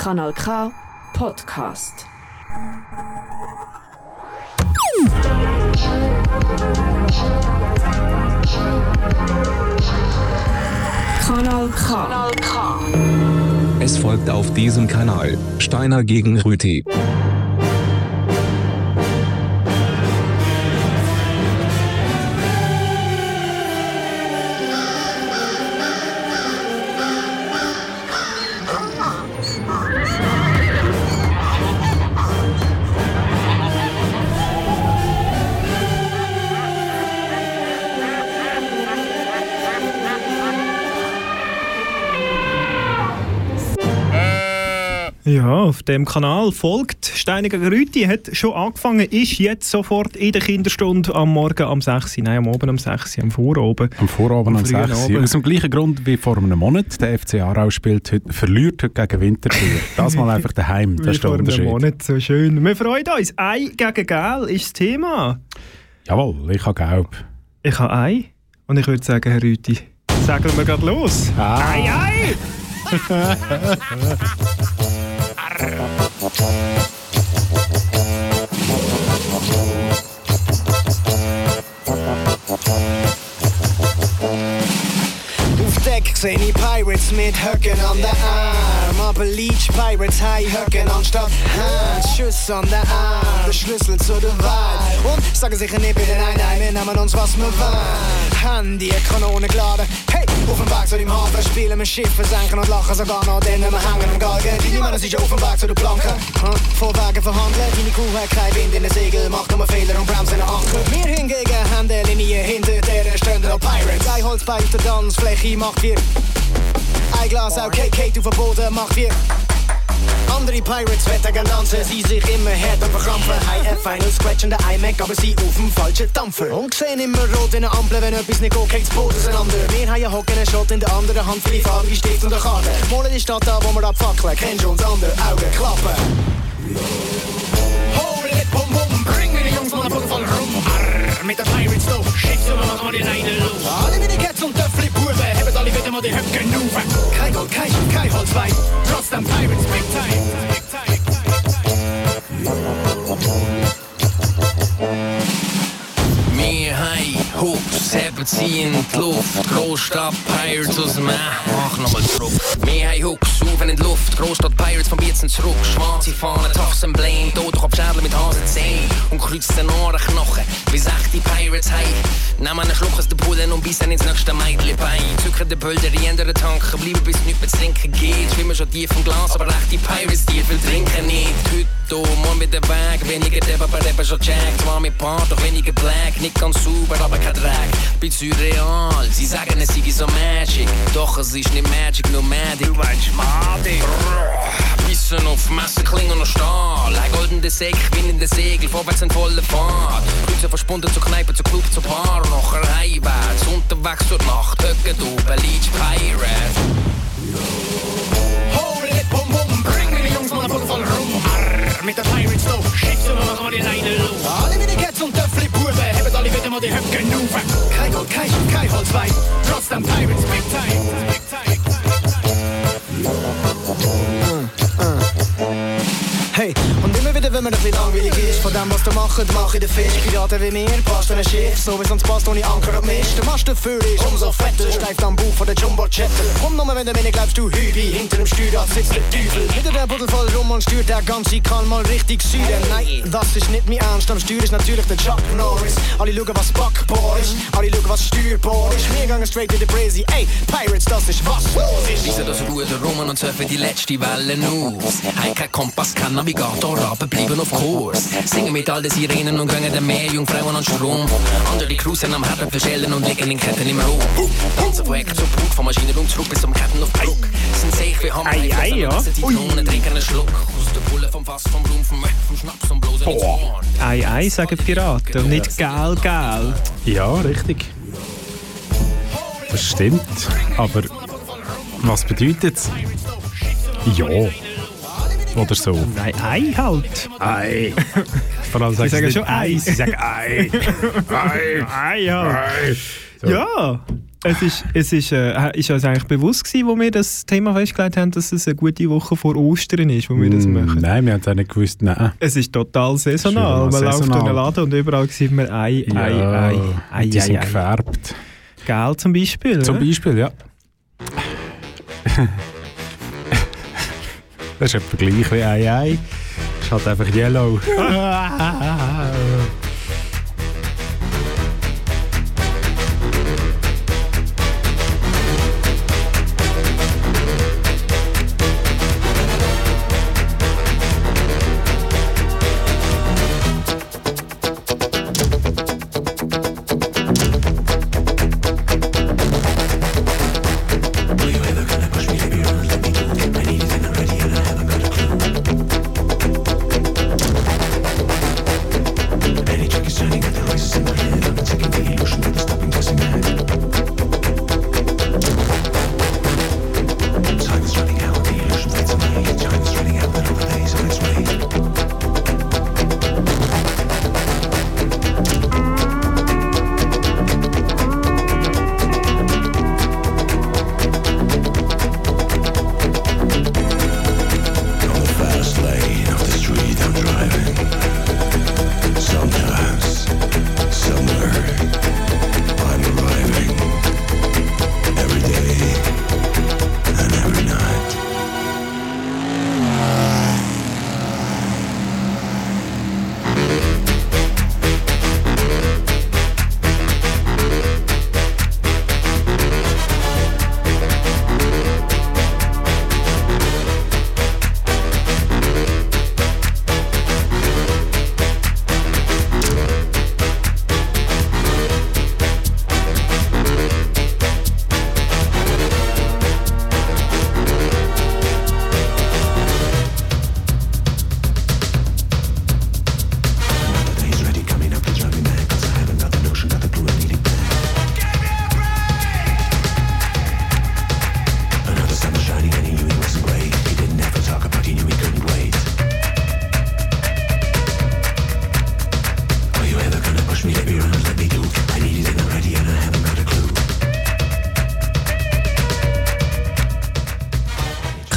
Kanal K Podcast. Kanal K. Es folgt auf diesem Kanal Steiner gegen Rüti. Auf dem Kanal folgt Steiniger Rüti, hat schon angefangen, ist jetzt sofort in der Kinderstunde am Morgen um 6 Uhr, nein, am Abend um 6 Uhr, am Vorabend. Am Vorabend um frühen 6 Uhr. Abend. Aus dem gleichen Grund wie vor einem Monat. Der FC Aarau spielt heute, verliert heute gegen Winterthur. Das mal einfach daheim. Das ist der Unterschied. Monat, so schön. Wir freuen uns. Ei gegen Gel ist das Thema. Jawohl, ich habe gelb. Ich habe Ei und ich würde sagen, Herr Rüti, sagen wir gerade los. Ah. Ei, Ei! Auf Deck seh ich Pirates mit Höcken an der Arm. Aber Leech Pirates high Höcken anstatt Hand. Schuss an der Arm, der Schlüssel zu der Wahrheit. Und sagen sicher nicht nein, nein, wir nehmen uns was wir wollen. Handy, Kanone geladen. Hey, auf dem Weg zu dem Hafen spielen wir Schiffe, senken und lachen sogar noch, denn wir hängen am Galgen. Die Männer sind auf dem Weg zu der Planke. Hm? Vorwagen verhandeln, deine Kuh hat kein Wind in den Segel, macht nur Fehler und bremst in den Anker. Wir hingegen haben die Linie hinter der stehen noch Pirates. Ein Holzbein auf der Tanzfläche macht wir. Ein Glas auch auf dem Boden macht wir. Andere Pirates wetten dansen, sie sich immer härter verkrampfen. High F, ein scratchende iMac, aber sie auf dem falschen Dampfer. Und sehen immer rot in den Ampeln, wenn etwas nicht geht, geht's Boot auseinander. Wir haben Hocken, einen Shot in der anderen Hand für die und eine Karte. Malen die Stadt an, wo wir abfackeln, kennst du uns andere Augen klappen. Hold it, bum bum, bring mir die Jungs mal voll voll rum. Arr, mit den Pirates da, shit, so machen wir die Leine los. Haben alle wieder mal die Höcken auf. Kein Gold, kein, kein Holzbein, trotzdem Pirates, big time. Big time. Wir In die Luft. Großstadt Pirates aus dem Äh, mach nochmal zurück. Wir haben Hooks, auf in die Luft. Großstadt Pirates vom Bietzen zurück. Schwarze Fahnen, Toffs Emblem. Totokopfschädel mit Hasenzähnen. Und kreuzen Ohrenknochen, wie es echte Pirates haben. Nehmen einen Schluck aus der Pulle und bissen ins nächste Mädchenbein. Zücken den Bölder in den Tanken, bleiben bis nichts mehr zu trinken geht. Schwimmen schon tief im Glas, aber echte Pirates, die viel trinken nicht. Heute, morgen mit der Weg. Weniger Depp, aber Rapper schon checkt. Zwar mit Part, doch weniger Black. Nicht ganz sauber, aber kein Dreck. Bin surreal, sie sagen es sei so Magic. Doch es ist nicht Magic, nur Magic. Du weißt Magic. Bissen auf Messer, Klingen und Stahl. Ein goldener in den Segel, vorwärts in voller Fahrt. Kreuze verschwunden zur Kneipe, zur Club, zur Bar. Und nachher heimwärts, unterwegs die Nacht. Höcken oben, Leech Pirate. Hold it, bum bum, bring mir die Jungs mal voll voll rum. Arr, mit den Pirates shit, so machen wir die Leine los. Alle die Cats und Töffli Buben, haben alle wieder mal die Höcken auf. Gold, kein, kein Holzbein, trotzdem Pirates, big time. Big time. Hey, und immer wenn mir ein bisschen langweilig ist, von dem, was du machst, mach ich den Fisch. Piraten wie mir, passt ein Schiff, so wie sonst passt ohne Anker und Mist. Der Mast dafür ist umso fetter, steift am Bauch von der Jumbo-Jetter. Komm nur, wenn du mir nicht glaubst, du Hübi, hinter dem Steuerrad sitzt der Teufel. Hinter der Buddel voll rum und steuert der ganze kann mal richtig süden. Nein, das ist nicht mein Ernst, am Steuer ist natürlich der Chuck Norris. Alle schauen, was backbar ist, alle schauen, was steuerbar ist. Wir gehen straight in the crazy, ey, Pirates, das ist was los ist. Wiesen das Ruder rum und surfen die letzte Welle aus. Haben kein Kompass, kein Navigator, aber bleiben auf Kurs. Singen mit all den Sirenen und gehen den Meerjungfrauen an Strom. Andere cruisen am Herren verschellen und liegen in Ketten im Raum. Tanzen von Ecken zu Brug, von Maschinenraum zurück bis zum Ketten auf Brug. Sind seich wie Hammer, Ei, ei, ja. die Kronen, trinken einen Schluck. Aus der Pulle vom Fass, vom Blumen, vom, vom Schnaps und bloßen ins Horn. Ei, ei, sagen Piraten und nicht gel, gel. Ja, richtig. Das stimmt. Aber was bedeutet es? Ja. Oder so. Nein, Ei halt. Ei. Vor allem sagen sagen sie schon nicht Ei. Sie sagen Ei. Ei. Ei halt. Ei. So. Ja, es ist, es ist, äh, ist uns eigentlich bewusst gewesen, wo wir das Thema festgelegt haben, dass es eine gute Woche vor Ostern ist, wo wir das Mm, machen. Nein, wir haben es auch nicht gewusst. Nein. Es ist total saisonal. Ist Man ja läuft durch saisonal. den Laden und überall sieht man Ei, Ei, Ei, Ei, die sind Ei, gefärbt. Gel zum Beispiel. Zum? Beispiel, ja. das ist etwa gleich wie Ei Ei. Ist halt einfach yellow.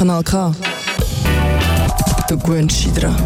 Kanal K. Du gewöhnst dich dran.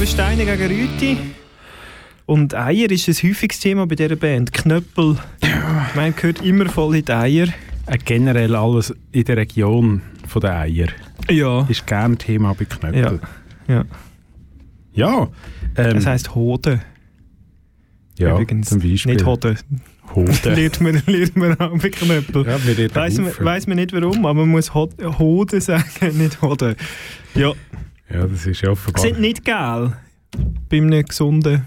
Ist das Thema hier bei Steine gegen Rüti. Und Eier ist ein häufiges Thema bei dieser Band. Knöppel, ich meine, gehört immer voll in die Eier. Äh, generell alles in der Region von der Eier Ja. ist gerne Thema bei Knöpfen. ja. Ja, ähm, Das heisst Hoden. ja Übrigens. zum Beispiel. Nicht Hoden. Hoden. lernt man, lernt man auch bei Knöppel. Ja, Weiss man, weiss man nicht warum, aber man muss Hod- Hoden sagen, nicht Hoden. Ja, Ja, das ist ja offenbar. sind nicht geil. Bei einem gesunden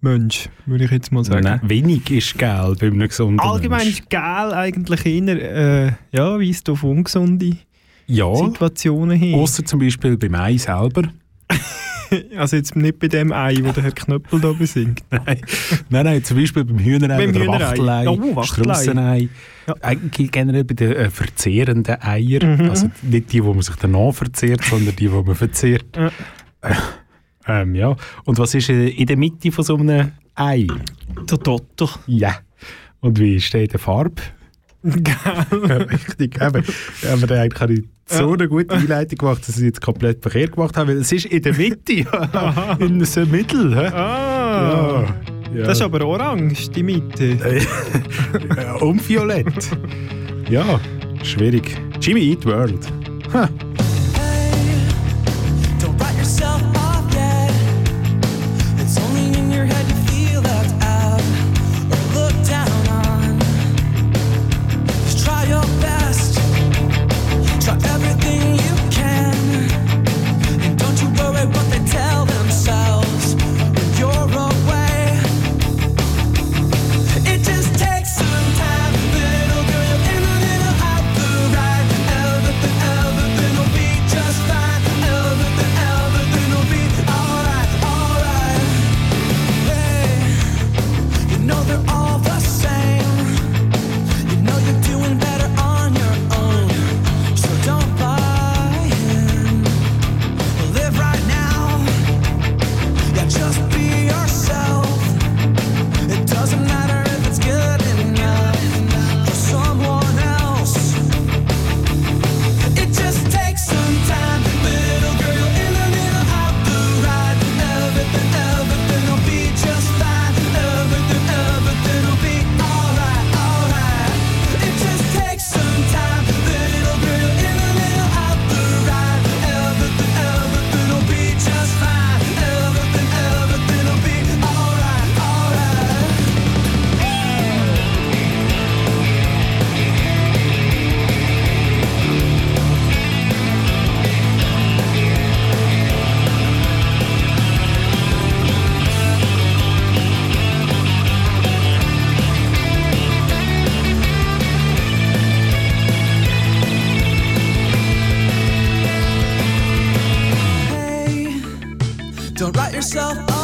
Mensch, würde ich jetzt mal sagen. Nein, wenig ist Geld bei einem gesunden Allgemein Mensch. ist geil eigentlich eher, äh, ja, weist auf ungesunde Ja, Situationen hin. außer zum Beispiel beim Ei selber. Also jetzt nicht bei dem Ei, wo der Herr Knöppel da besingt. Nein, nein, nein, zum Beispiel beim Hühnerei Beim oder. Wachtelei, Oh. Strussenei. Ja. Eigentlich generell bei den äh, verzehrenden Eiern. Mhm. Also nicht die, die man sich danach verzehrt, sondern die, die man verzehrt. Ja. Äh, ähm, ja. Und was ist in der Mitte von so einem Ei? Der Dotter. Ja. Und wie steht die Farbe? Richtig. Eben, aber eigentlich ich so eine gute Einleitung gemacht, dass ich jetzt komplett verkehrt gemacht habe. Weil es ist in der Mitte, in der Mittel. Ah. Ja. Das ist aber orange, die Mitte. Ja, und violett. Ja, schwierig. Jimmy Eat World. Ha. yourself up.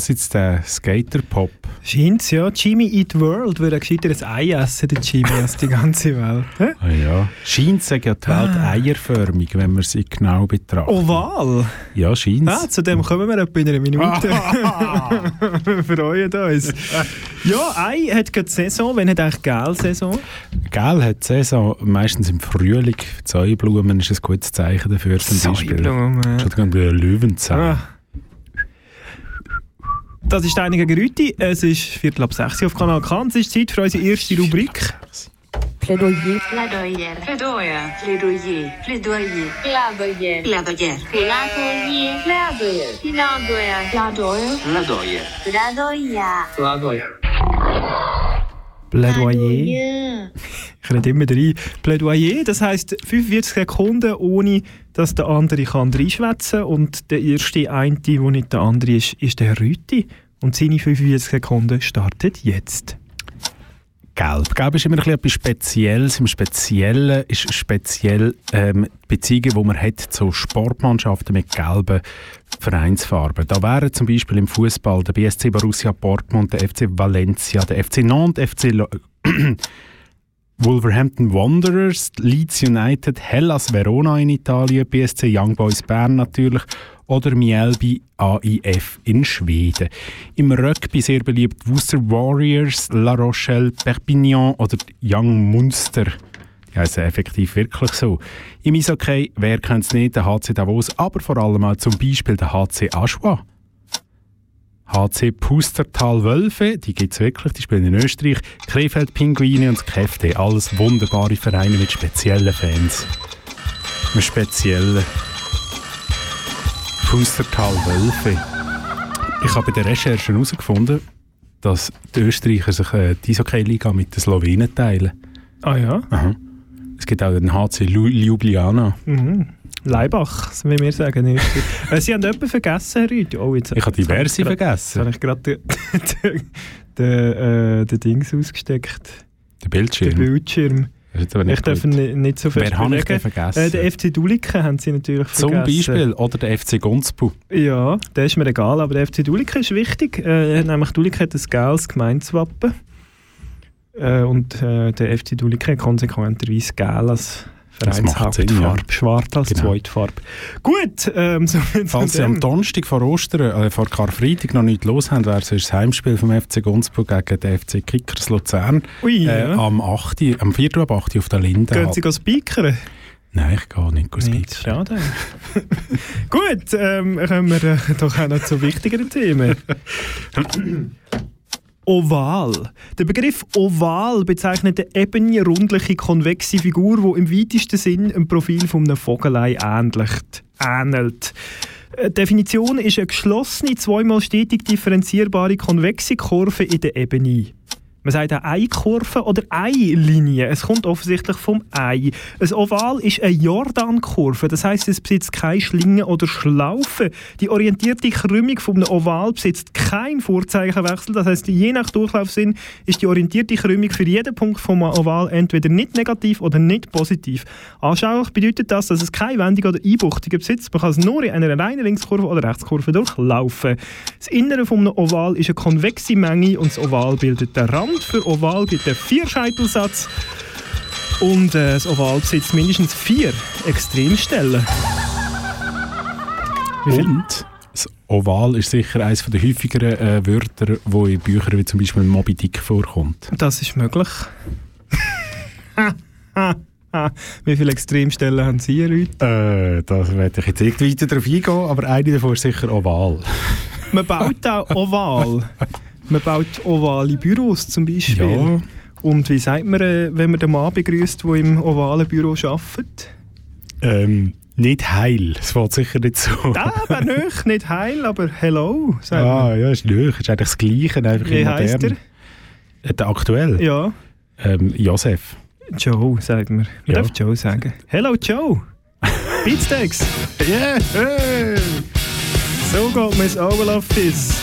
Das jetzt der Skater-Pop? Scheint's, ja. Jimmy Eat World würde gescheiter ein Ei essen, der Jimmy, als die ganze Welt. Ah, ja. Scheint sagen ja die Welt Ah. eierförmig, wenn man sie genau betrachtet. Oval? Ja, scheint Ah, zu dem kommen wir etwa in einer Minute. wir freuen uns. Ja, Ei hat gerade Saison. Wann hat eigentlich Gel Saison? Gell hat Saison meistens im Frühling. Zäublumen ist ein gutes Zeichen dafür zum Beispiel. Zäublumen. Entschuldigung, der Löwenzahn. Ah. Das ist «Steine gegen Rüti». Es ist Viertel ab 6 Uhr auf Kanal K. Es ist Zeit für unsere erste Rubrik. Plädoyer. Plädoyer. Plädoyer. Plädoyer. Plädoyer. Plädoyer. Plädoyer. Plädoyer. Plädoyer. Plädoyer. Plädoyer. Plädoyer. Plädoyer. Ich rede immer rein. Plädoyer, das heisst 45 Sekunden, ohne dass der andere kann reinschwätzen kann. Und der erste eine, der nicht der andere ist, ist der Rüti. Und seine 45 Sekunden startet jetzt. Gelb. Gelb ist immer etwas Spezielles. Im Speziellen ist speziell ähm, die Beziehungen, die man hat zu Sportmannschaften mit gelben Vereinsfarben. Da wären zum Beispiel im Fußball der BSC Borussia Dortmund, der FC Valencia, der FC Nantes, FC Lo Wolverhampton Wanderers, Leeds United, Hellas Verona in Italien, BSC Young Boys Bern natürlich oder Mjällby AIF in Schweden. Im Rugby sehr beliebt Worcester Warriors, La Rochelle, Perpignan oder Young Munster. Die heißen effektiv wirklich so. Im Eishockey, wer kennt es nicht, der HC Davos, aber vor allem auch zum Beispiel der HC Aschua. HC Pustertal Wölfe, die gibt es wirklich, die spielen in Österreich. Krefeld Pinguine und KFD, alles wunderbare Vereine mit speziellen Fans. Mit speziellen Pustertal Wölfe. Ich habe bei der Recherche herausgefunden, dass die Österreicher sich äh, die Eishockey-Liga mit den Slowenen teilen. Ah ja? Aha. Es gibt auch den HC Ljubljana. Mhm. Leibach, wie wir sagen. Äh, Sie haben jemanden vergessen, Herr Rüthi. Oh, jetzt, Ich habe diverse jetzt habe vergessen. ich gerade den, den, den, äh, den Dings ausgesteckt. Der Den Bildschirm. Bildschirm. Ist aber Ich darf nicht so fest Wer habe ich denn bewegen. vergessen? Äh, der FC Duliken haben Sie natürlich Zum vergessen. Beispiel. Oder der FC Gunzbu. Ja, der ist mir egal, aber der FC Duliken ist wichtig. Äh, nämlich Duliken hat ein geiles Gemeinswappen. Äh, und äh, der FC Duliken hat konsequenterweise geil als Vereinshauptfarbe. ja. Schwarz als Genau. Zweitfarbe. Gut, ähm, so Falls Sie am Donnerstag vor Ostern, äh, vor Karfreitag noch nichts los haben, wäre es das Heimspiel vom FC Gunzbu gegen den FC Kickers Luzern. Ui, Äh, ja. am 8., am 4. ab 8. auf der Linde. Gehen Sie speakern? Nein, ich gehe nicht Nicht, schade. Gut, ähm, kommen wir äh, doch auch noch zu wichtigeren Themen. Oval. Der Begriff Oval bezeichnet eine ebene, rundliche, konvexe Figur, die im weitesten Sinn dem Profil von einem Vogelei ähnelt. Äh, Die Definition ist eine geschlossene, zweimal stetig differenzierbare konvexe Kurve in der Ebene. Man sagt auch Eikurve oder Eilinie. Es kommt offensichtlich vom Ei. Ein Oval ist eine Jordankurve, das heißt, es besitzt keine Schlinge oder Schlaufe. Die orientierte Krümmung einem Oval besitzt keinen Vorzeichenwechsel, das heißt, je nach Durchlaufsinn ist die orientierte Krümmung für jeden Punkt vom Oval entweder nicht negativ oder nicht positiv. Anschaulich bedeutet das, dass es keine Wendung oder Einbuchtung besitzt. Man kann es nur in einer reinen Linkskurve oder Rechtskurve durchlaufen. Das Innere einem Oval ist eine konvexe Menge und das Oval bildet den Rand. Für Oval gibt es einen Vierscheitelsatz. Und äh, das Oval besitzt mindestens vier Extremstellen. Und das Oval ist sicher eines der häufigeren äh, Wörter, wo in Büchern wie zum Beispiel Moby Dick vorkommt. Das ist möglich. Wie viele Extremstellen haben Sie heute? Äh, da werde ich jetzt nicht weiter darauf eingehen, aber eine davon ist sicher Oval. Man baut auch oval. Man baut ovale Büros zum Beispiel. Ja. Und wie sagt man, äh, wenn man den Mann begrüßt, der im ovalen Büro arbeitet? Ähm, nicht heil, das fällt sicher nicht so. Da wäre nicht, nicht heil, aber hello, sagt Ah, ja, ist nicht. Ist eigentlich das Gleiche, einfach Wie in heisst modern. Äh, Der aktuell? man. Ja, Ähm, Josef. Joe, sagt man. Man Ja. darf Joe sagen. Hello Joe. Beatsteaks. Yeah! Hey! So geht man ins Oval Office.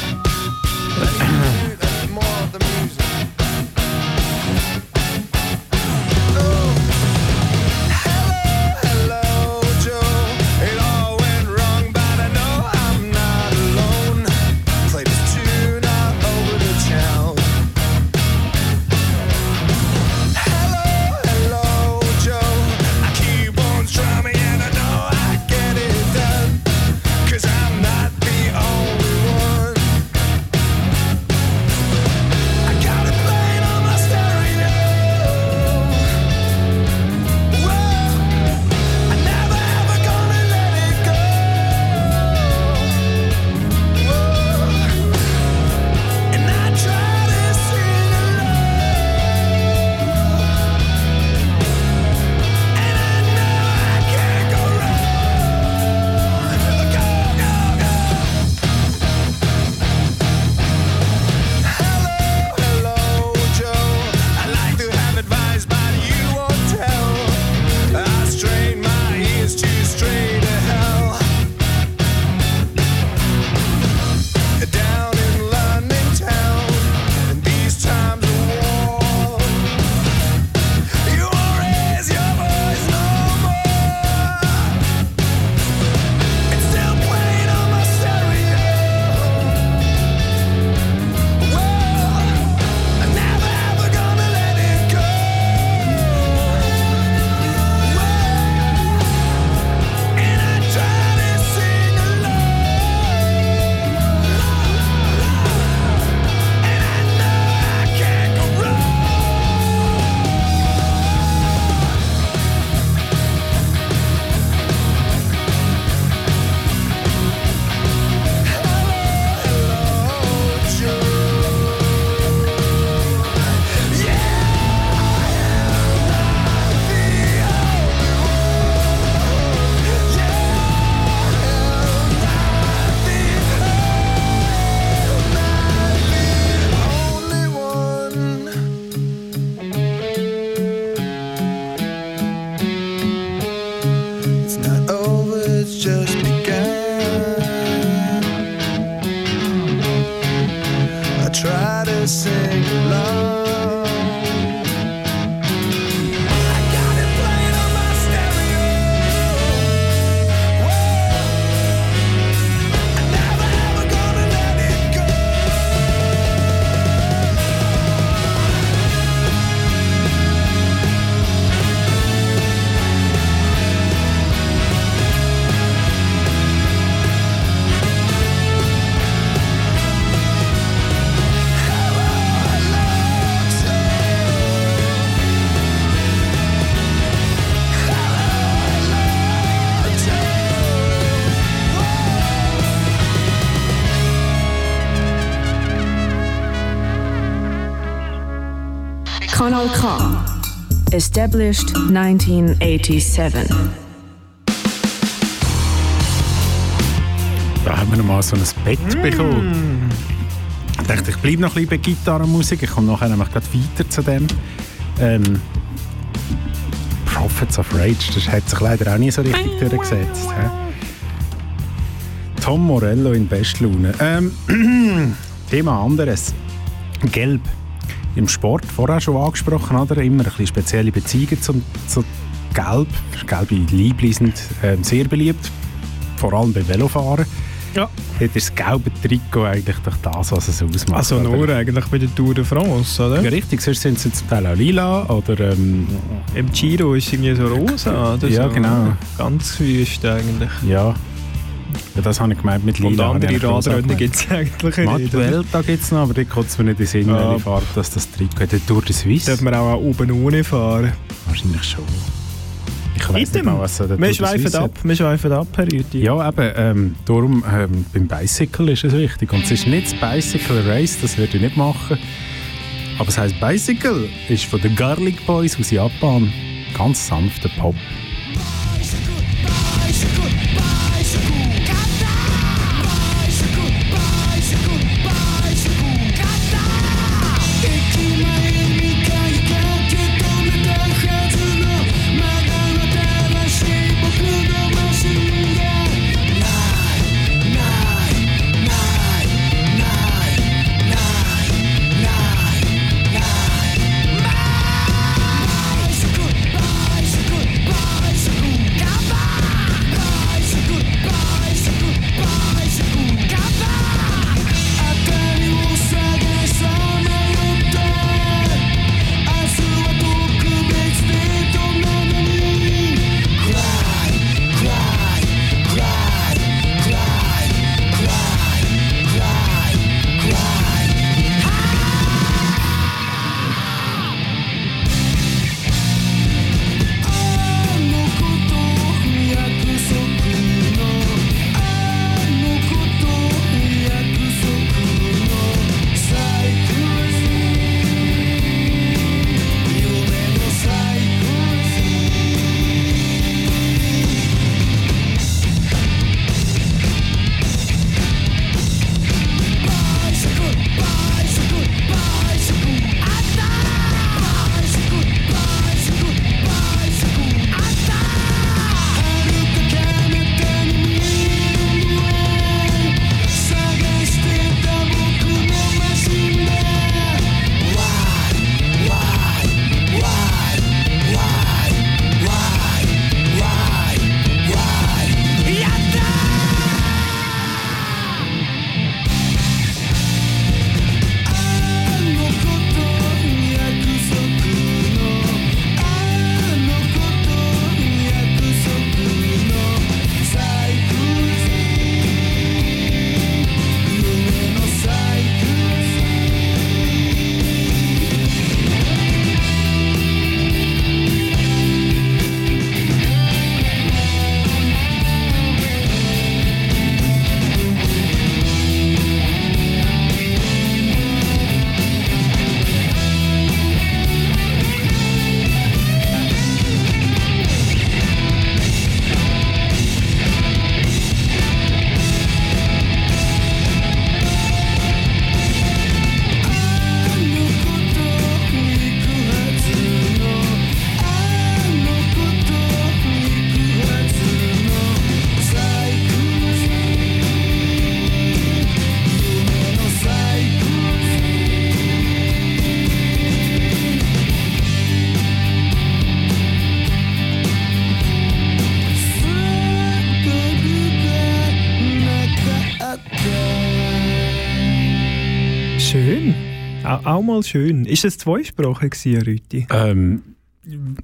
Established 1987. Da haben wir noch mal so ein Bett Mm. bekommen. Ich dachte, ich bleibe noch ein bisschen bei Gitarrenmusik. Ich komme nachher nämlich gerade weiter zu dem. Ähm, Prophets of Rage, das hat sich leider auch nie so richtig durchgesetzt. hä? Tom Morello in Bestlaune. Ähm, Thema anderes. Gelb. Im Sport, vorher schon angesprochen, oder? Immer ein bisschen spezielle Beziehungen zum, zu Gelb. Gelbe Liebli sind ähm, sehr beliebt, vor allem bei Velofahren. Ja. Dort ist das gelbe Trikot eigentlich doch das, was es ausmacht. Also oder? nur eigentlich bei der Tour de France, oder? Ja, richtig, sonst sind sie zum Teil auch lila oder ähm, Im Giro ist irgendwie so rosa, oder? Ja, so. genau. Ganz wüst eigentlich. ja. Ja, das habe ich gemeint mit lila. Und ich andere Radrennen gibt es eigentlich nicht. Matuelta gibt es noch, aber die kommt es mir nicht in den Sinn, Ja. welche Farbe das, das Trikot hat. Tour de Suisse? Darf man auch oben ohne fahren. Wahrscheinlich schon. Ich weiß nicht mal, was der Wir schweifen ab, wir schweifen ab, Herr Rüthi. Ja, eben, ähm, darum ähm, beim Bicycle ist es wichtig. Und es ist nicht das Bicycle Race, das würde ich nicht machen. Aber es heisst Bicycle, ist von den Garlic Boys aus Japan. Ganz sanfter Pop. Auch, auch mal schön. Ist es zweisprachig, Rüthi? Ähm,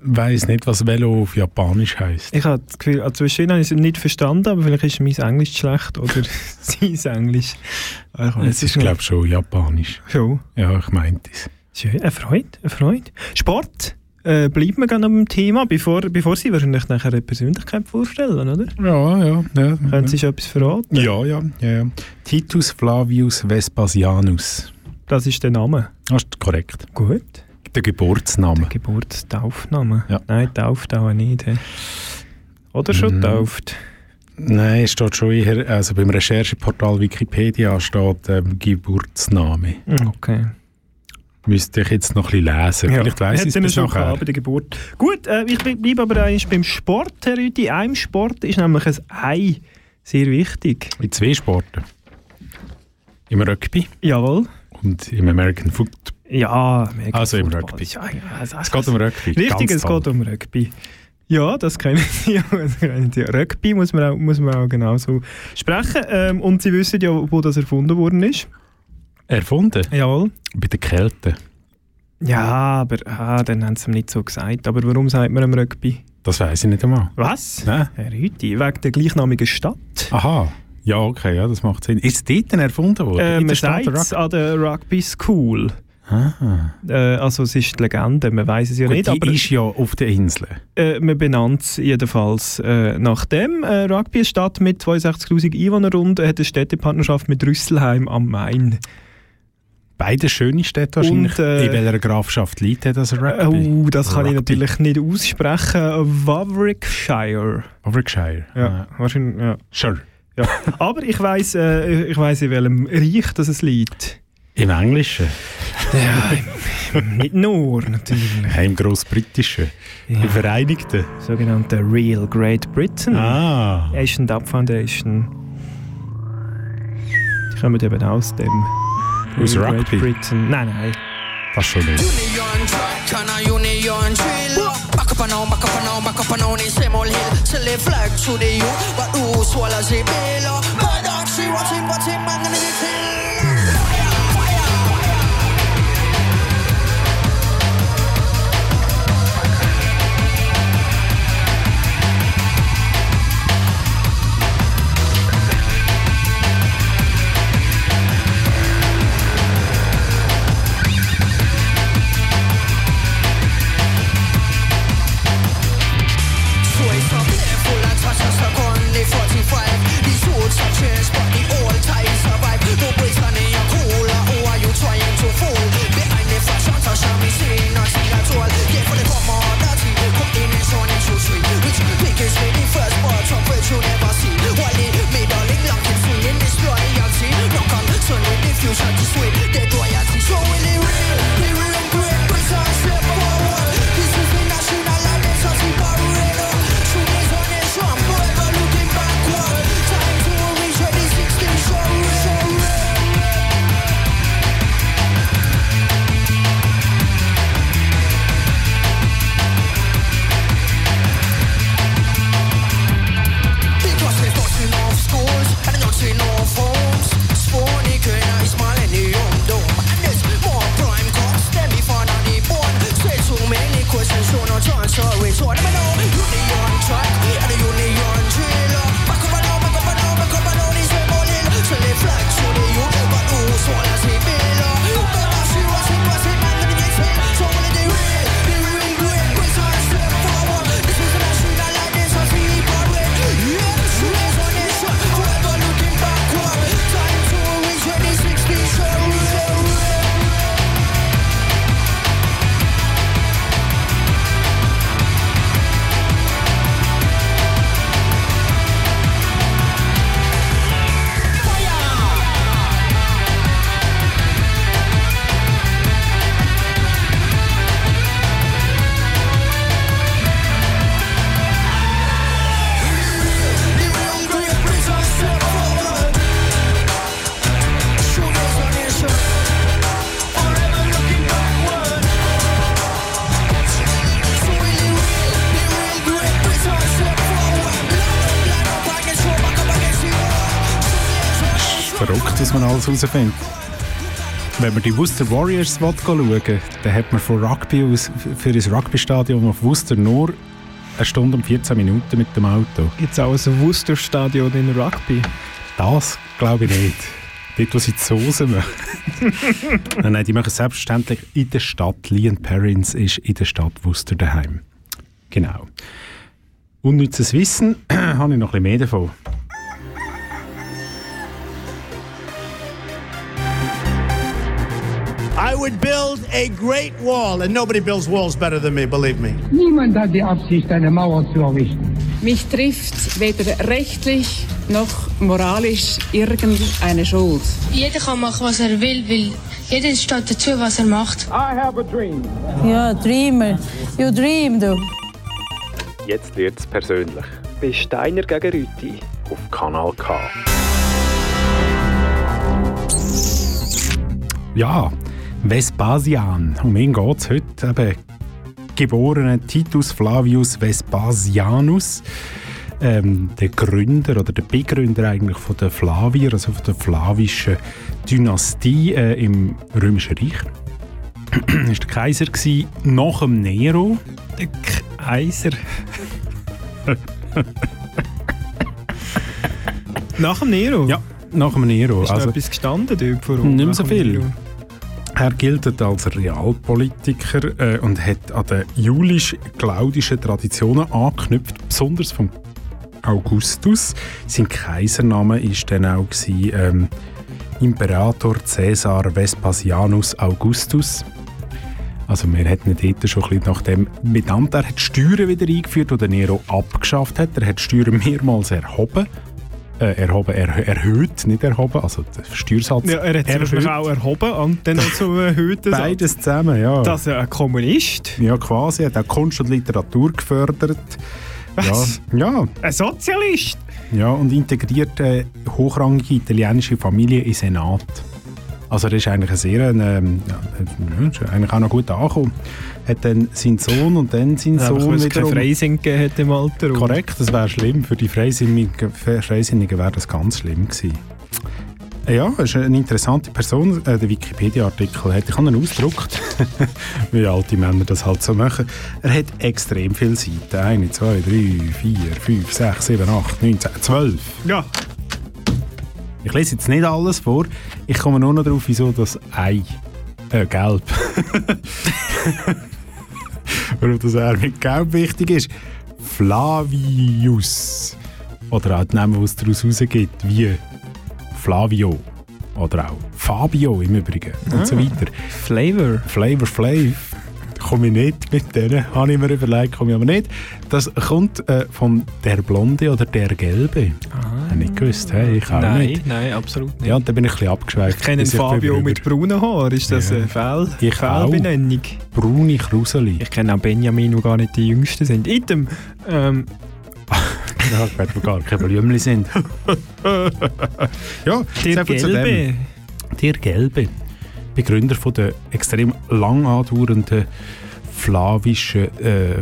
weiß nicht, was Velo auf Japanisch heißt. Ich habe das Gefühl, also zwischen habe ich es nicht verstanden, aber vielleicht ist mein Englisch schlecht oder sein Englisch. Ah, Es ist, glaube ich, schon Japanisch. Schon. Ja, ich meinte es. Schön, eine Freude. Sport, äh, bleiben wir gerne beim Thema, bevor, bevor Sie wahrscheinlich nachher eine Persönlichkeit vorstellen, oder? Ja, ja. ja Können Sie schon etwas verraten? ja, ja, ja, ja. Titus Flavius Vespasianus. Das ist der Name. Das ist korrekt. Gut. Der Geburtsname. Geburtstaufname? Ja. Nein, tauft auch nicht. hä? Oder schon Mhm. tauft? Nein, es steht schon eher, also beim Rechercheportal Wikipedia steht ähm, Geburtsname. Hm, Okay. Müsste ich jetzt noch ein bisschen lesen. Vielleicht weiss ich es bis nachher. bei der Geburt. Gut, äh, ich ble- bleibe aber eigentlich beim Sport, Herr Rüti. Einem Sport ist nämlich ein Ei sehr wichtig. In zwei Sporten. Im Rugby Jawohl. Und im American Football. Ja, American Also im Football Rugby. ist ja- also- Es geht um Rugby. Richtig, es toll. geht um Rugby. Ja, das kennen Sie. ja. Rugby muss man auch, muss man auch genauso sprechen. Ähm, und Sie wissen ja, wo das erfunden worden ist. Erfunden? Jawohl. Bei der Kälte. Ja, aber ah, dann haben Sie ihm nicht so gesagt. Aber warum sagt man am Rugby? Das weiß ich nicht einmal. Was? Nein. Herr Rüti, wegen der gleichnamigen Stadt. Aha. Ja, okay, ja, das macht Sinn. Ist es dort denn erfunden worden? Äh, In man sagt es an der Rugby School. Aha. Äh, also es ist die Legende, man weiß es ja Gut, nicht, die aber ist ja auf der Insel. äh, man benannt es jedenfalls äh, nach dem. Äh, Rugby ist Stadt mit 62'000 Einwohnern und hat eine Städtepartnerschaft mit Rüsselheim am Main. Beide schöne Städte wahrscheinlich. Und, äh, In welcher Grafschaft liegt das Rugby? Oh, das kann ich Rugby. natürlich nicht aussprechen. Warwickshire. Warwickshire. Ja, wahrscheinlich, ja. Sure. Ja. Aber ich weiß, äh, ich weiß in welchem Reich das es liegt. Im Englischen. Ja, nicht nur natürlich. Ja, Im Grossbritischen. Im Vereinigten. Sogenannte Real Great Britain. Ah. Asian Dub Foundation. Die kommen eben aus dem Aus Real Rugby? Great Britain. Nein, nein. Das schon nicht. Union track union drill. Back up and on, back up and on, back up and on the same old hill. Till they flag to the youth, but who swallows the bill? But dog, she what's him, man, and it's with the future to sweet alles herausfindet. Wenn man die Worcester Warriors will schauen dann hat man von Rugby aus, für ein Rugbystadion auf Worcester nur eine Stunde und 14 Minuten mit dem Auto. Gibt es auch ein Worcester-Stadion in Rugby? Das glaube ich nicht. Dort, wo sie die Soße machen. nein, nein, die machen es selbstverständlich in der Stadt. Leon Perrins ist in der Stadt Worcester daheim. Genau. Unnützes Wissen habe ich noch ein bisschen mehr davon. I would build a great wall, and nobody builds walls better than me, believe me. Niemand hat die Absicht, eine Mauer zu errichten. Mich trifft weder rechtlich noch moralisch irgendeine Schuld. Jeder kann machen, was er will, weil jeder steht dazu, was er macht. I have a dream. Ja, Dreamer. You dream, du. Jetzt wird's persönlich. Bei Steiner gegen Rüti. Auf Kanal K. Ja, Vespasian. Um ihn geht es heute. Eben, geborene Titus Flavius Vespasianus. Ähm, der Gründer oder der Begründer eigentlich von der Flavier, also von der flavischen Dynastie äh, im Römischen Reich. Er war der Kaiser gewesen, nach dem Nero. Der Kaiser. Nach dem Nero? Ja, nach dem Nero. Ist also, da etwas gestanden dort vor nicht mehr so viel. Nero? Er gilt als Realpolitiker äh, und hat an die julisch-claudischen Traditionen angeknüpft, besonders vom Augustus. Sein Kaisername war dann auch gewesen, ähm, Imperator Caesar Vespasianus Augustus. Also wir hätten dort schon ein bisschen nach dem benannt. Er hat Steuern wieder eingeführt, die Nero abgeschafft hat. Er hat Steuern mehrmals erhoben. Äh, erhoben, er, erhöht, nicht erhoben, also der Steuersatz Ja, er hat sich auch erhoben und dann noch zum erhöhten Satz. Beides zusammen, ja. Das ist ja ein Kommunist. Ja, quasi. Er hat auch Kunst und Literatur gefördert. Was? Ja, ja, Ein Sozialist? ja, und integriert eine hochrangige italienische Familie in Senat. Also er ist eigentlich ein sehr, ähm, ja, ist eigentlich auch noch gut angekommen. Hat dann seinen Sohn und dann seinen Ja, Sohn es kein wiederum... Freisinn gegeben hat im Alter. und- Korrekt, das wäre schlimm. Für die Freisinnigen, Freisinnigen wäre das ganz schlimm gewesen. Ja, er ist eine interessante Person. Äh, der Wikipedia-Artikel hat, ich habe ihn ausgedruckt, wie alte Männer das halt so machen. Er hat extrem viele Seiten. Eine, zwei, drei, vier, fünf, sechs, sieben, acht, neun, zehn, zwölf. Ja. Ich lese jetzt nicht alles vor. Ich komme nur noch darauf, wieso das Ei, äh, gelb. Warum das R mit gelb wichtig ist. Flavius. Oder auch die Namen, die es daraus rausgeht, wie Flavio. Oder auch Fabio im Übrigen. Und so Ah. weiter. Flavor. Flavor Flav. Komme ich nicht mit denen, habe ich mir überlegt, komme ich aber nicht. Das kommt äh, von der Blonde oder der Gelbe. Ah. Habe ich gewusst, hey, ich auch nein, nicht. nein, absolut nicht. Ja, und dann bin ich ein bisschen abgeschweift. Ich kenne ich Fabio mit braunen Haaren. Ist das Ja. eine Fehl Ich Fehlbenennung? Braune Kruseli. Ich kenne auch Benjamin, die gar nicht die Jüngsten sind. Item. Ähm, Ja, ich wo gar keine Blümchen sind. ja, dem. Gelbe. Der Gelbe. Begründer von der extrem lang andauernden flavischen äh,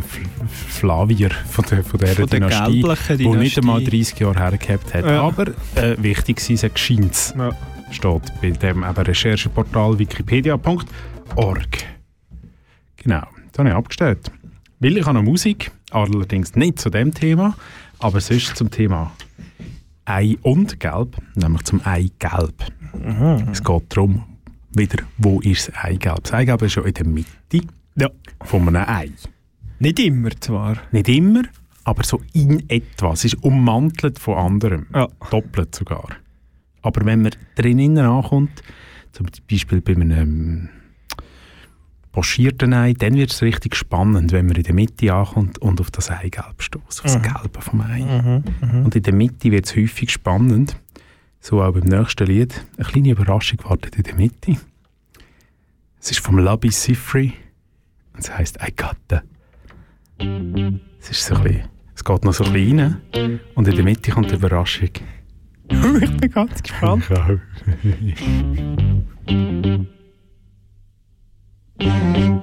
Flavier von der, von der Von der Dynastie, die nicht einmal Dynastie. 30 Jahre hergehabt hat. Ja. Aber äh, wichtig es Geschehens. Ja. Steht bei dem eben Rechercheportal wikipedia.org. Genau, das habe ich abgestellt. Weil ich habe noch Musik, allerdings nicht zu dem Thema, aber sonst zum Thema Ei und Gelb, nämlich zum Eigelb. Es geht darum, wieder, wo ist das Eigelb? Das Eigelb ist ja in der Mitte Ja. von einem Ei. Nicht immer zwar. Nicht immer, aber so in etwa. Es ist ummantelt von anderem. Ja. Doppelt sogar. Aber wenn man drinnen ankommt, zum Beispiel bei einem pochierten Ei, dann wird es richtig spannend, wenn man in der Mitte ankommt und auf das Eigelb stößt, auf das Mhm. Gelbe vom Ei. Mhm, mhm. Und in der Mitte wird es häufig spannend. So auch beim nächsten Lied. Eine kleine Überraschung wartet in der Mitte. Es ist vom Labi Sifri. Und es heisst I got. Es ist so ein bisschen, es geht noch so ein bisschen rein. Und in der Mitte kommt die Überraschung. ich bin ganz gespannt. Ich auch. I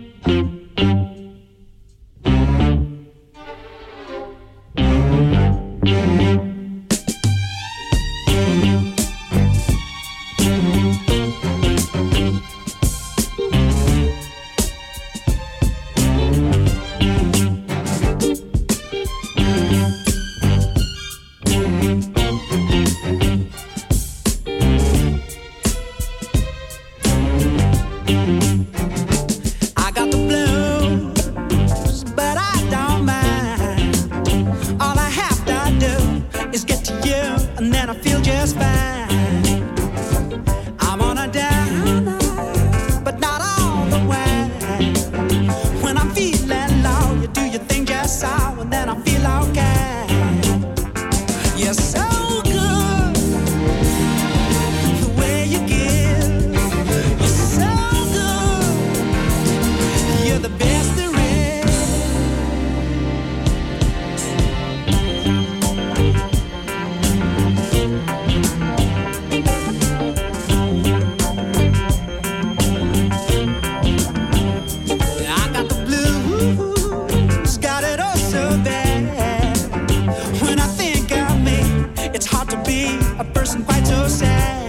a person quite so sad.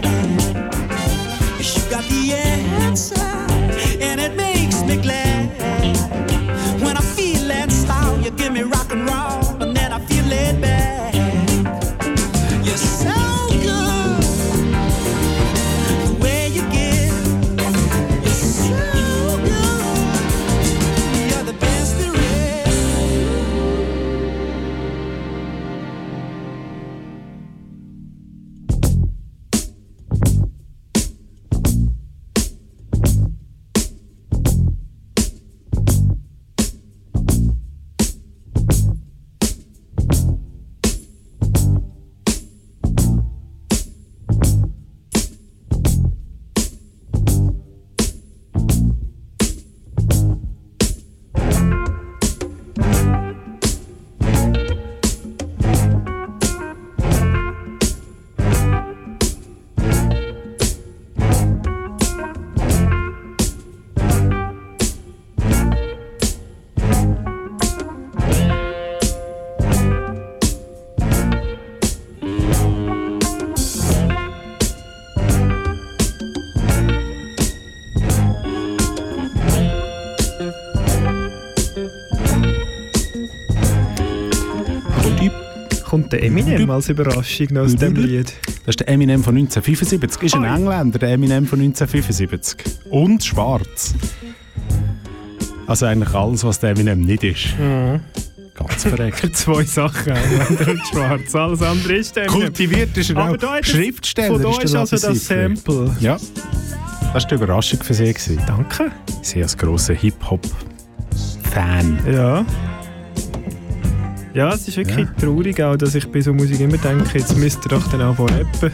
Kommt der Eminem als Überraschung noch aus dem Lied? Das ist der Eminem von 1975. Ist ein Engländer, der Eminem von 1975. Und schwarz. Also eigentlich alles, was der Eminem nicht ist. Mhm. Ganz verreckt. Zwei Sachen, Engländer und Schwarz. Alles andere ist der Eminem. Kultiviert ist er Aber auch. da es- Schriftsteller Von da ist ist also das Sample. Ja. Das war die Überraschung für sie. Gewesen. Danke. Sie als grosser Hip-Hop-Fan. Ja. Ja, es ist wirklich traurig auch, dass ich bei so Musik immer denke, jetzt müsst ihr doch dann auch rappen.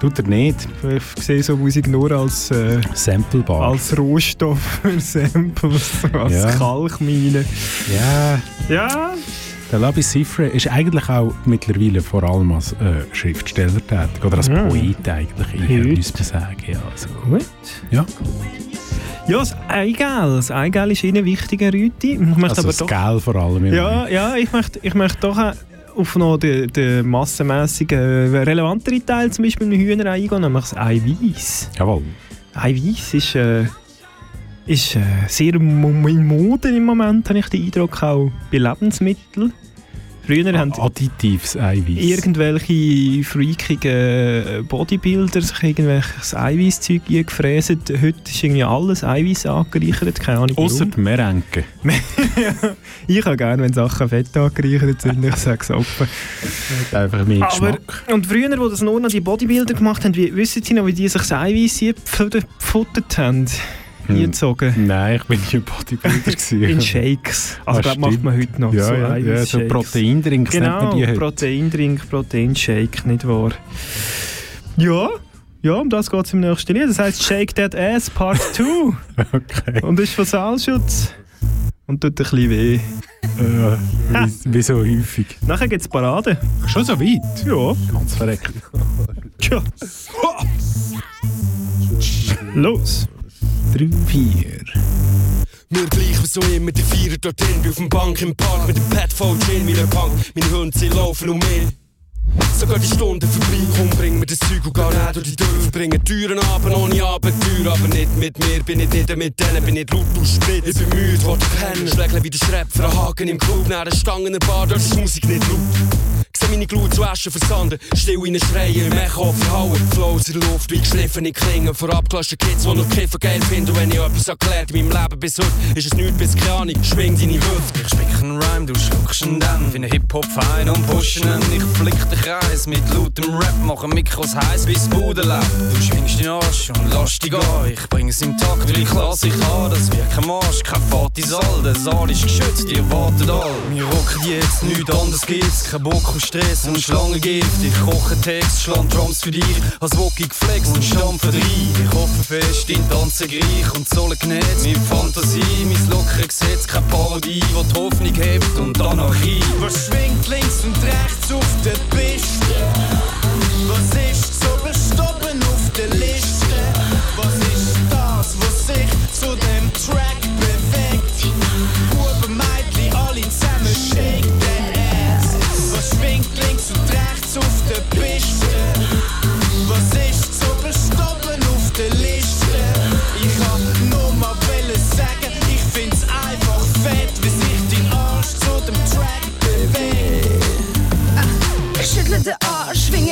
Tut er nicht. Ich sehe so Musik nur als, äh, Samplebar. als Rohstoff für Samples, als Ja. Kalkmine. Ja. Ja. Der Labi Sifre ist eigentlich auch mittlerweile vor allem als äh, Schriftsteller tätig. Oder als Ja. Poet eigentlich, eher, muss man sagen. Ja, also. Gut. Ja. Ja, das Eigel. Das Eigel ist Ihnen wichtiger, Rüti. Also aber das doch... Gel vor allem. Ja, ja ich, möchte, ich möchte doch auch auf noch den, den massenmässigen, äh, relevanteren Teil zum Beispiel mit Hühner eingehen, nämlich das Eiweiß. Jawohl. Eiweiß ist, äh, ist äh, sehr in Mode im Moment, habe ich den Eindruck, auch bei Lebensmitteln. Früher haben Additives Eiweiß. irgendwelche freakigen äh, Bodybuilder sich irgendwelches Eiweißzeug eingefräset. Heute ist irgendwie alles Eiweiß angereichert, keine Ahnung Außer die Merenke. Ich habe gerne, wenn Sachen fett angereichert sind, ich sage es offen. Einfach mehr Aber, Geschmack. und früher, wo das nur noch die Bodybuilder gemacht haben, wie, wissen Sie noch, wie die sich das Eiweiß gefuttert haben? Eingezogen? Nein, ich bin ein Bodybuilder. In Shakes. Also, Ah, glaube macht stimmt. man heute noch Ja, so ja, ja, so. Proteindrinks nennt Genau, man die heute. Proteindrink, Proteinshake, nicht wahr? Ja, ja, um das geht es im nächsten Lied. Das heisst Shake That Ass Part 2. okay. Und ist von Saalschutz. Und tut ein bisschen weh. Äh, wie, wie so häufig. Nachher gibt es Parade. Schon so weit? Ja. Ganz verreckt. Tja. Los. 3, 4. Mir gleich wie so immer, die Vierer dort drin, bin auf dem Bank im Park mit dem Pad voll Gin der Punk. Meine Hunde, sie laufen um mich. Sogar die Stunden vorbei, komm, bring mir das Zeug und geh nicht durch die Dörfer. Bringen Türen ab, ohne Abenteuer, aber nicht mit mir. Bin ich nicht mit denen, bin nicht laut und spät. Ich bin müde, wollte pennen. Schlägle wie der Schrepp für einen Haken im Club. Nach der Stange in der Bar, dort ist Musik nicht laut. Meine Glut zu Asche versanden, still in den Schreien, im Echo verhauen. Flows in der Luft wie geschliffene Klingen. Vor abgelassenen Kids, die noch Kiffen geil finden. Und wenn ich etwas erklärt in meinem Leben bis heute, ist es nichts bis keine. Schwing deine Hüfte. Ich spick einen Rhyme, du schluckst ihn dann. Bin ein Hip-Hop-Fein und pushen ihn. Ich flick den Kreis mit lautem Rap, mache Mikros heiß bis Bude lebt. Du schwingst den Arsch und lass dich gehen. Ich bring es im Takt, weil ich lass ich an. Das wird kein Marsch, kein Partysaal. Der Saal ist geschützt, ihr wartet all. Wir rocken jetzt, nichts anderes gibt's. Kein Bock auf Stress und Schlangengift. Ich koche Text, schland Drums für dich. Als Wocki geflext und stampfe rein. Ich hoffe fest, dein Tanzen gleich und Sohle genäht. Mit Fantasie, mein lockere Gesetz, keine Parodie, wo die Hoffnung hebt und Anarchie. Was schwingt links und rechts auf der Piste? Was ist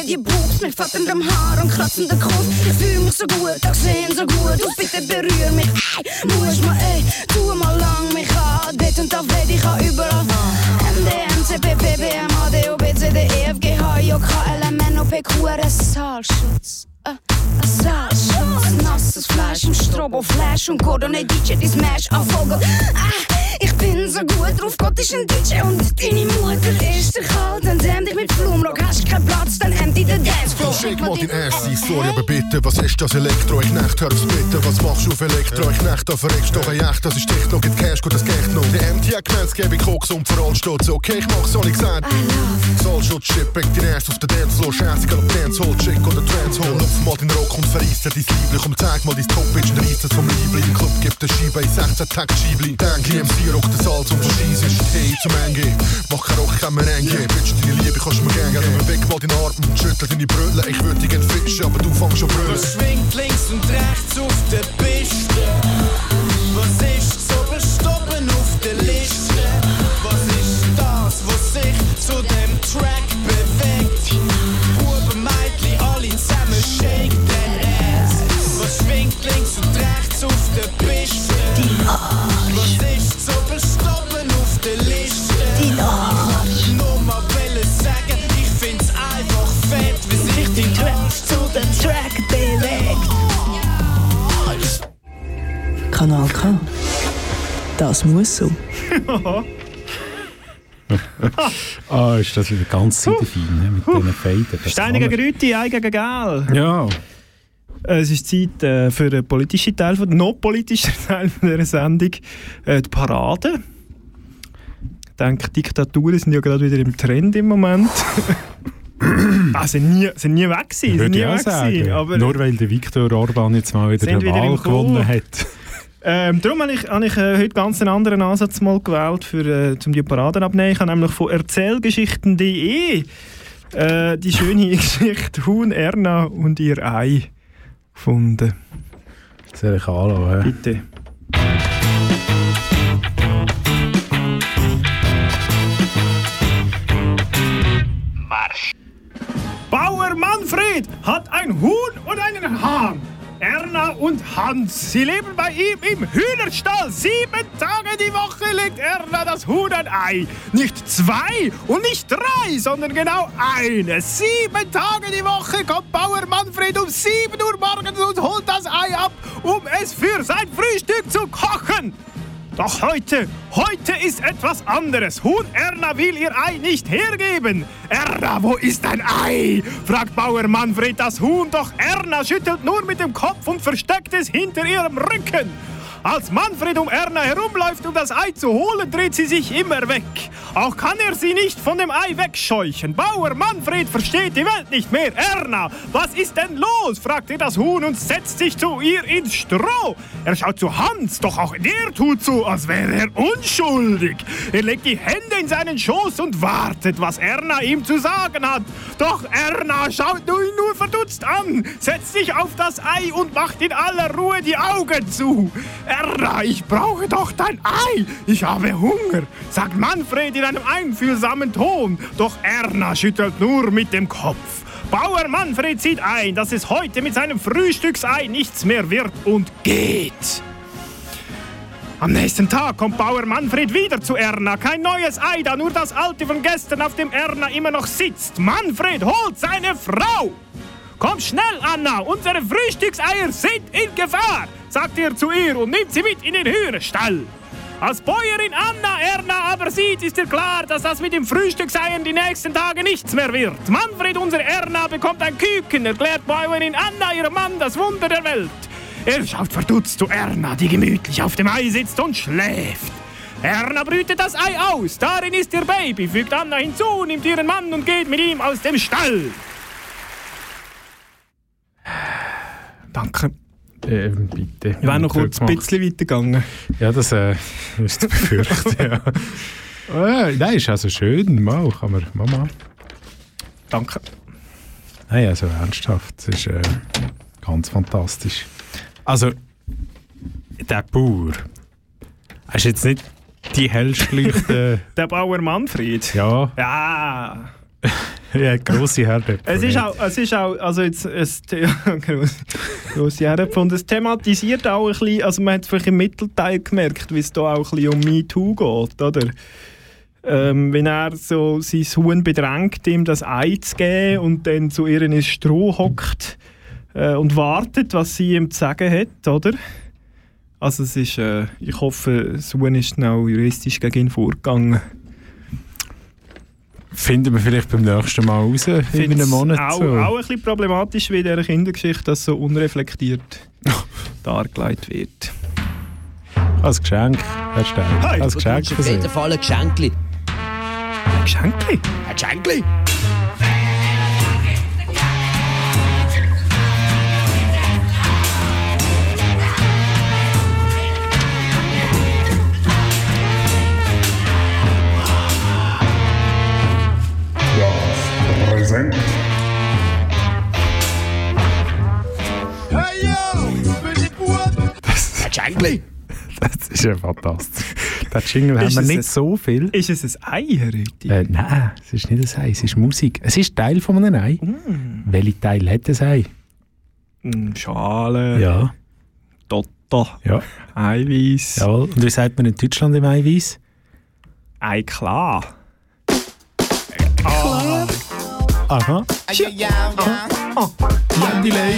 die Brust mit fetterndem Haar und kratzender Kopf. Ich fühl mich so gut, ich seh so gut aus, bitte berühr mich. Ey, muss mal, ey, tu mal lang mich an. Dort und da weh, ich kann überall. MD, MCP, PPM, AD, OB, CD, EFG, H, J, K, L, M, N, O, P, Q, R, S, Saalschutz. Äh, ein Saalschutz, nasses Fleisch im Stroboflash und Cordon DJ, die Smash anfolgen. Ah, ich bin so gut drauf, Gott ist ein DJ und deine Mutter ist der kalt. Dann dämm dich mit Flumrock, hast keinen Platz, dann empty den Dancefloor. Schick mal dein Ass sorry, aber bitte, was ist das Elektro? Ich nacht, hör's bitte, was machst du auf Elektro? Ich nacht, da verreckst doch ein echt, das ist Techno, gibt Cash, gut, das geht noch. Der MT hat gemeint, es gebe ich Koks und steht's okay, ich mach's, soll ich sagen. Soll schon Chip, back dein Ass auf den Dancefloor, scheißegal ob Dancehall, Chick oder Dancehall. Lupf mal den Rock und verreisst dir dein Liebling, komm, zeig mal dein Top-Bitch und reiss es vom Liebling. Club gibt der Scheibe 16 Tag Scheibli. Dank MC rock den Salz und verschieß ist Tee zum Enge. Mach kein Rock, kein Merengue, Bitch, deine Liebe kannst du mir geben. Weg mal deinen Arm und schüttel deine Brille. Ich würd dich gern fischen, aber du fangst schon brüllen. Was schwingt links und rechts auf der Piste? Kanal K. Das muss so. Ah, ist das wieder ganz fein ne? mit diesen Fäden. Kann gegen Rüti, Ei gegen Gel. Ja, Äh, Es ist Zeit äh, für den politischen Teil, von, noch politischen Teil von dieser Sendung. Äh, die Parade. Ich denke, Diktaturen sind ja gerade wieder im Trend im Moment. ah, sind nie, sind nie weg gewesen, sind nie weg gewesen, aber Nur weil der Viktor Orban jetzt mal wieder eine wieder Wahl gewonnen hat. Ähm, darum habe ich, habe ich äh, heute ganz einen anderen Ansatz mal gewählt, für, äh, um die Paraden abzunehmen. Ich habe nämlich von erzählgeschichten.de äh, die schöne Geschichte Huhn, Erna und ihr Ei gefunden. Soll ich anschauen? Bitte. Bauer Manfred hat ein Huhn und einen Hahn. Erna und Hans, sie leben bei ihm im Hühnerstall. Sieben Tage die Woche legt Erna das Huhn ein Ei. Nicht zwei und nicht drei, sondern genau eines. Sieben Tage die Woche kommt Bauer Manfred um 7 Uhr morgens und holt das Ei ab, um es für sein Frühstück zu kochen. Doch heute, heute ist etwas anderes. Huhn Erna will ihr Ei nicht hergeben. Erna, wo ist dein Ei? fragt Bauer Manfred das Huhn, doch Erna schüttelt nur mit dem Kopf und versteckt es hinter ihrem Rücken. Als Manfred um Erna herumläuft, um das Ei zu holen, dreht sie sich immer weg. Auch kann er sie nicht von dem Ei wegscheuchen. Bauer Manfred versteht die Welt nicht mehr. Erna, was ist denn los? fragt er das Huhn und setzt sich zu ihr ins Stroh. Er schaut zu Hans, doch auch der tut so, als wäre er unschuldig. Er legt die Hände in seinen Schoß und wartet, was Erna ihm zu sagen hat. Doch Erna schaut ihn nur verdutzt an, setzt sich auf das Ei und macht in aller Ruhe die Augen zu. Erna, ich brauche doch dein Ei. Ich habe Hunger, sagt Manfred in einem einfühlsamen Ton. Doch Erna schüttelt nur mit dem Kopf. Bauer Manfred sieht ein, dass es heute mit seinem Frühstücksei nichts mehr wird und geht. Am nächsten Tag kommt Bauer Manfred wieder zu Erna. Kein neues Ei, da nur das alte von gestern, auf dem Erna immer noch sitzt. Manfred holt seine Frau. Komm schnell, Anna, unsere Frühstückseier sind in Gefahr, sagt er zu ihr und nimmt sie mit in den Hühnerstall. Als Bäuerin Anna Erna aber sieht, ist ihr klar, dass das mit dem Frühstückseiern die nächsten Tage nichts mehr wird. Manfred, unser Erna, bekommt ein Küken, erklärt Bäuerin Anna ihrem Mann das Wunder der Welt. Er schaut verdutzt zu Erna, die gemütlich auf dem Ei sitzt und schläft. Erna brütet das Ei aus, darin ist ihr Baby, fügt Anna hinzu, nimmt ihren Mann und geht mit ihm aus dem Stall. Danke. Ähm, bitte. Ich wäre noch kurz ein bisschen weitergegangen. Ja, das äh, ist zu befürchten, ja. Äh, nein, ist also schön. Mal, kann man, Mama. Danke. Nein, also ernsthaft, es ist äh, ganz fantastisch. Also, der Bauer, er ist jetzt nicht die hellste Leuchte. Der Bauer Manfred. ja, Ja. Ja, grosse Herde. Es ist auch, es ist auch, also jetzt, es, ja, gross- grosse Herde. Und es thematisiert auch ein bisschen, also man hat es vielleicht im Mittelteil gemerkt, wie es da auch ein bisschen um MeToo geht, oder? Ähm, wenn er so sein Huhn bedrängt, ihm das Ei zu geben und dann zu ihr ins Stroh hockt äh, und wartet, was sie ihm zu sagen hat, oder? Also es ist, äh, ich hoffe, das Huhn ist auch juristisch gegen ihn vorgegangen. Finden wir vielleicht beim nächsten Mal raus, in einem Monat auch, so. auch ein bisschen problematisch, wie in dieser Kindergeschichte das so unreflektiert dargelegt wird. Als Geschenk, Herr Stein. Hey, Als Geschenk auf Sie. jeden Fall ein Geschenkli. Ein Geschenkli? Ein Geschenkli? Geschenkli? Das ist ja fantastisch. Den Jingle haben Ist wir nicht ein- so viel. Ist es ein Ei, Herr? Äh, nein, es ist nicht ein Ei, es ist Musik. Es ist Teil von einem Ei. Mm. Welcher Teil hat ein Ei? Mm, Schale, Ja. Dotter, Ja. Eiweiß, Jawohl. Und wie sagt man in Deutschland im Eiweiß? Ei klar. Aha. Ja, ja, ja. Ja, Delay.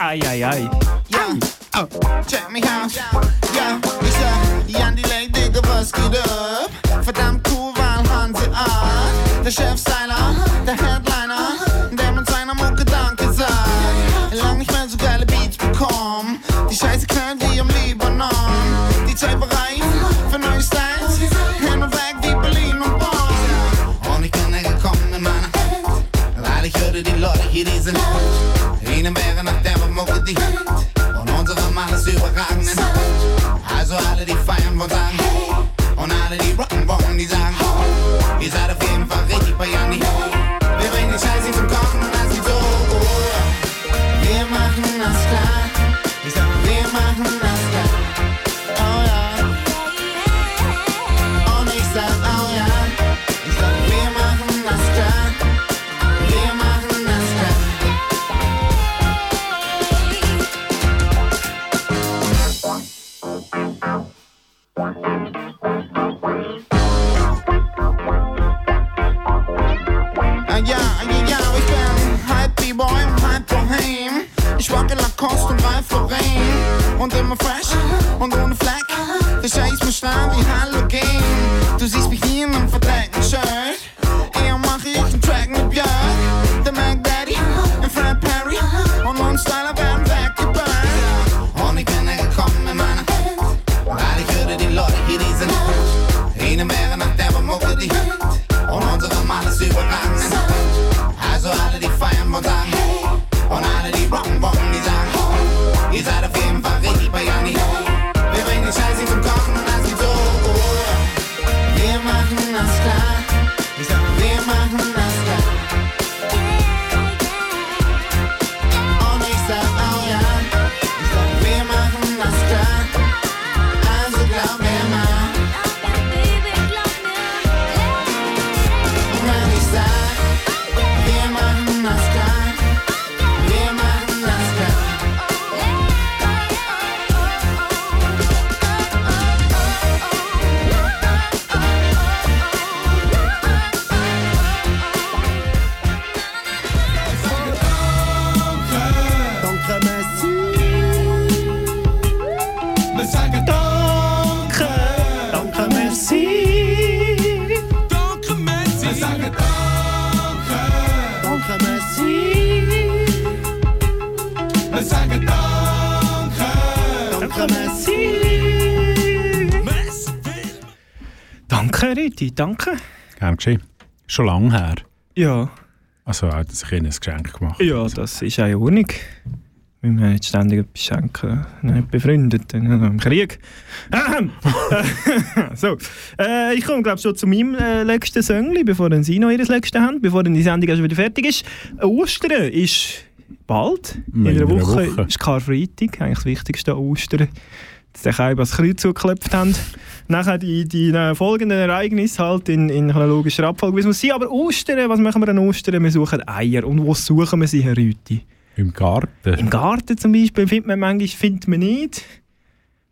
Ei, ei, ei. Ja, check mich aus. Ja, ich sag, Jan Delay, Digga, was geht ab? Verdammt cool, weil Hanse Art. Der Chefstyler, der Headliner, der mit seiner Mucke Danke sagt. Lang nicht mehr so geile Beats bekommen. Die Scheiße knallt wie im Libanon. Die Zeit bereit für neue Styles. Hin und weg wie Berlin und Bonn. Und ich bin hergekommen in meiner Hand, weil ich hörte die Leute hier, die sind Ihnen wäre nach Mucke die Hand und unsere Mann ist überragend. Also alle, die feiern, wollen sagen. Und alle, die rocken wollen, die sagen. Ihr seid auf jeden Fall richtig Und immer fresh und ohne Fleck. Der Scheiß mir strahlt wie Halogen. Du siehst mich hier in einem Danke, Rüthi, danke. Gern geschehen. Schon lange her. Ja, Also hat er sich ihnen ein Geschenk gemacht. ja, das ist auch in Ordnung. Wir müssen nicht ständig etwas schenken. Nicht befreundet, dann haben im Krieg. So, äh, ich komme glaube schon zu meinem äh, letzten Söngli, bevor dann Sie noch Ihr letztes haben, bevor dann die Sendung schon wieder fertig ist. Ostern ist bald. In, In einer Woche, Woche. ist Karfreitag, eigentlich das Wichtigste Ostern. Dass die Kai das Kreuz zugeklopft haben. Nachher die, die folgenden Ereignisse halt in, in chronologischer Abfolge, wie es muss sein. Aber Ostern, was machen wir an Ostern? Wir suchen Eier. Und wo suchen wir sie, Herr Rüti? Im Garten. Im Garten zum Beispiel findet man manchmal findet man nicht.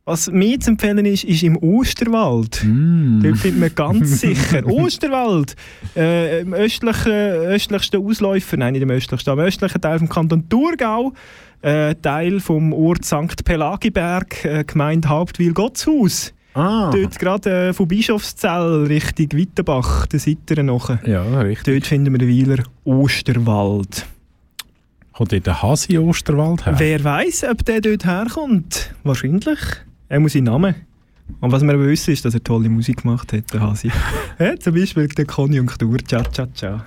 Was mir zu empfehlen ist, ist im Osterwald. Mm. Dort findet man ganz sicher. Osterwald, äh, im östlichen, östlichsten Ausläufer, nein, nicht im östlichsten, aber im östlichen Teil vom Kanton Thurgau, äh, Teil vom Ort St. Pelagiberg, äh, Gemeinde Hauptwil-Gottshaus. Ah. Dort gerade äh, von Bischofszell Richtung Wittenbach, der Seite nachher. Ja, richtig. Dort finden wir den Weiler Osterwald. Kommt dort der Hasi Osterwald her? Wer weiß, ob der dort herkommt? Wahrscheinlich. Er muss seinen Namen. Und was wir aber wissen, ist, dass er tolle Musik gemacht hat, der Hasi. ja, zum Beispiel der Konjunktur, Cha Cha Cha.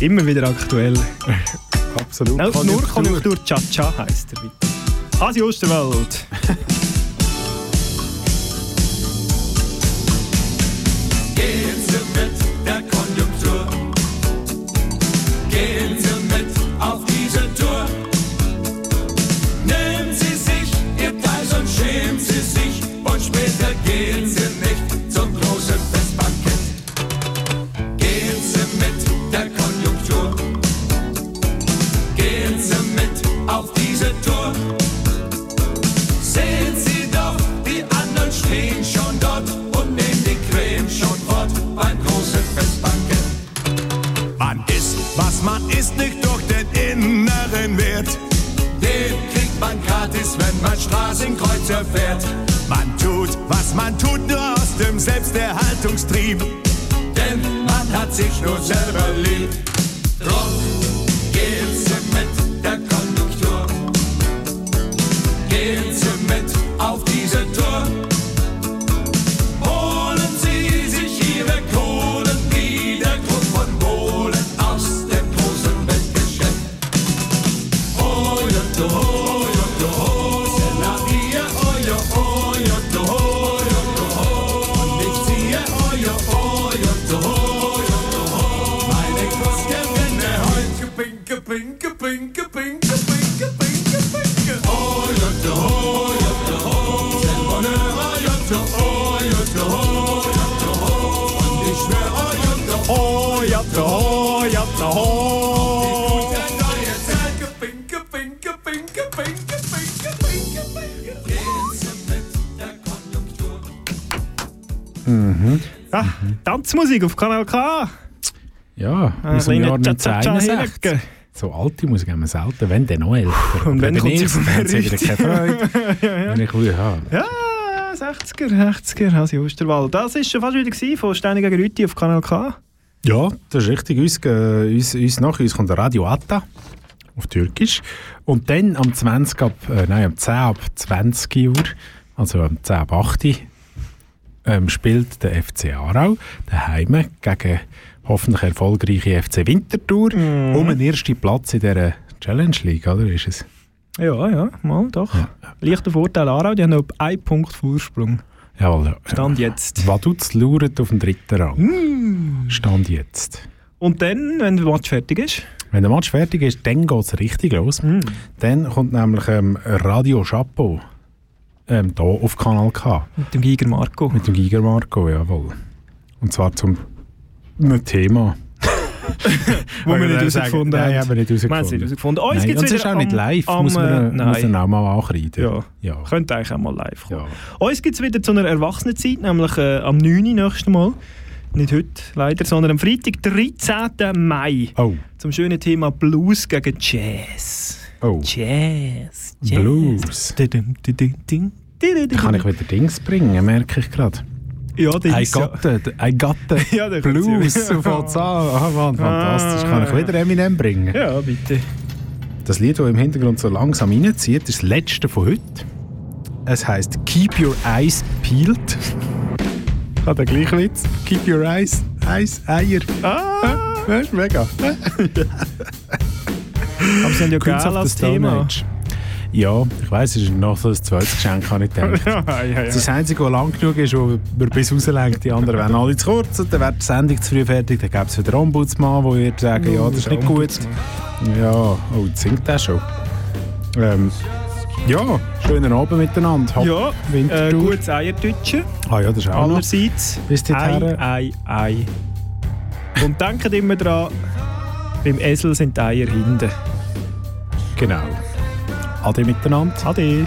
Immer wieder aktuell. Absolut. Nur Konjunktur Cha Cha heisst er. Hasi Osterwald. was man isst, nicht durch den inneren Wert. Den kriegt man gratis, wenn man Straßenkreuzer fährt. Man tut, was man tut, nur aus dem Selbsterhaltungstrieb. Denn man hat sich nur selber lieb. Drum Tanzmusik auf Kanal K. Ja, Ein aus dem Jahr Cha-Cha-Cha 1961. hinlegen. So alte Musik haben wir selten, wenn dann noch älter. Und wenn vom dann haben sie wieder Richtig. keine Freude. ja, ja. Wenn ich will, ja. Ja, 60er, 60er, Hasi Osterwald. Das war schon fast wieder gewesen von Steini gegen Rüti auf Kanal K. Ja, das ist richtig. Uns, äh, uns, uns nach uns kommt der Radio Atta auf Türkisch. Und dann am 20 ab, äh, nein, am 10 ab 20 Uhr, also am 10 ab 8 Uhr, ähm, spielt der FC Aarau daheim gegen hoffentlich erfolgreiche FC Winterthur Mhm. um den ersten Platz in dieser Challenge League, oder ist es? Ja, ja, mal doch. Leichter Vorteil Aarau, die haben noch einen Punkt Vorsprung. Jawohl. ja. Stand jetzt. Vaduz lauert auf dem dritten Rang. Mm. Stand jetzt. Und dann, wenn der Match fertig ist? Wenn der Match fertig ist, dann geht es richtig los. Dann kommt nämlich ähm, Radio Chapeau ähm, hier auf Kanal K. Mit dem Giger Marco. Mit dem Giger Marco, jawohl. Und zwar zum einem Thema. Wo wir nicht herausgefunden haben. Nein, haben wir nicht herausgefunden. herausgefunden. Uns Nein, es ist auch nicht live, am, muss, man, äh, muss nein. man auch mal ankreiden. Ja. ja. Könnte eigentlich auch mal live kommen. Uns gibt es wieder zu einer Erwachsenenzeit, nämlich äh, am 9. nächsten Mal. Nicht heute leider, sondern am Freitag, 13. Mai. Oh. Zum schönen Thema Blues gegen Jazz. Oh. Jazz. Blues. Da kann ich wieder Dings bringen, merke ich gerade. Ja, Dings, I got the, I got the Ja, Blues. So fängt's an. Ah, Mann, fantastisch. Kann ich wieder Eminem bringen? Ja, bitte. Das Lied, das im Hintergrund so langsam reinzieht, ist das letzte von heute. Es heißt Keep Your Eyes Peeled. Hat der gleiche Witz? Keep Your Eyes, Eyes, Eier. Ah! Das ist mega. Aber sie haben ja the als Thema. Age. Ja, ich weiss, es ist noch so ein zweites Geschenk, habe ich gedacht. ja, ja, ja. Das ist das Einzige, was lang genug ist, wo man bis rauslenkt. Die anderen werden alle zu kurz und dann wird die Sendung zu früh fertig. Dann gäbe es wieder einen Ombudsmann, der wird sagen, ja, das ist nicht gut. Ja, oh, jetzt singt der schon. Ähm, Ja, schönen Abend miteinander. Hab Ja, äh, Winterthur. gutes Eierdütschen. Ah ja, das ist auch noch. Allerseits. Bis dorthin. Ei, Ei, Ei. Und denkt immer dran, beim Esel sind die Eier hinten. Genau. Ade miteinander. Ade.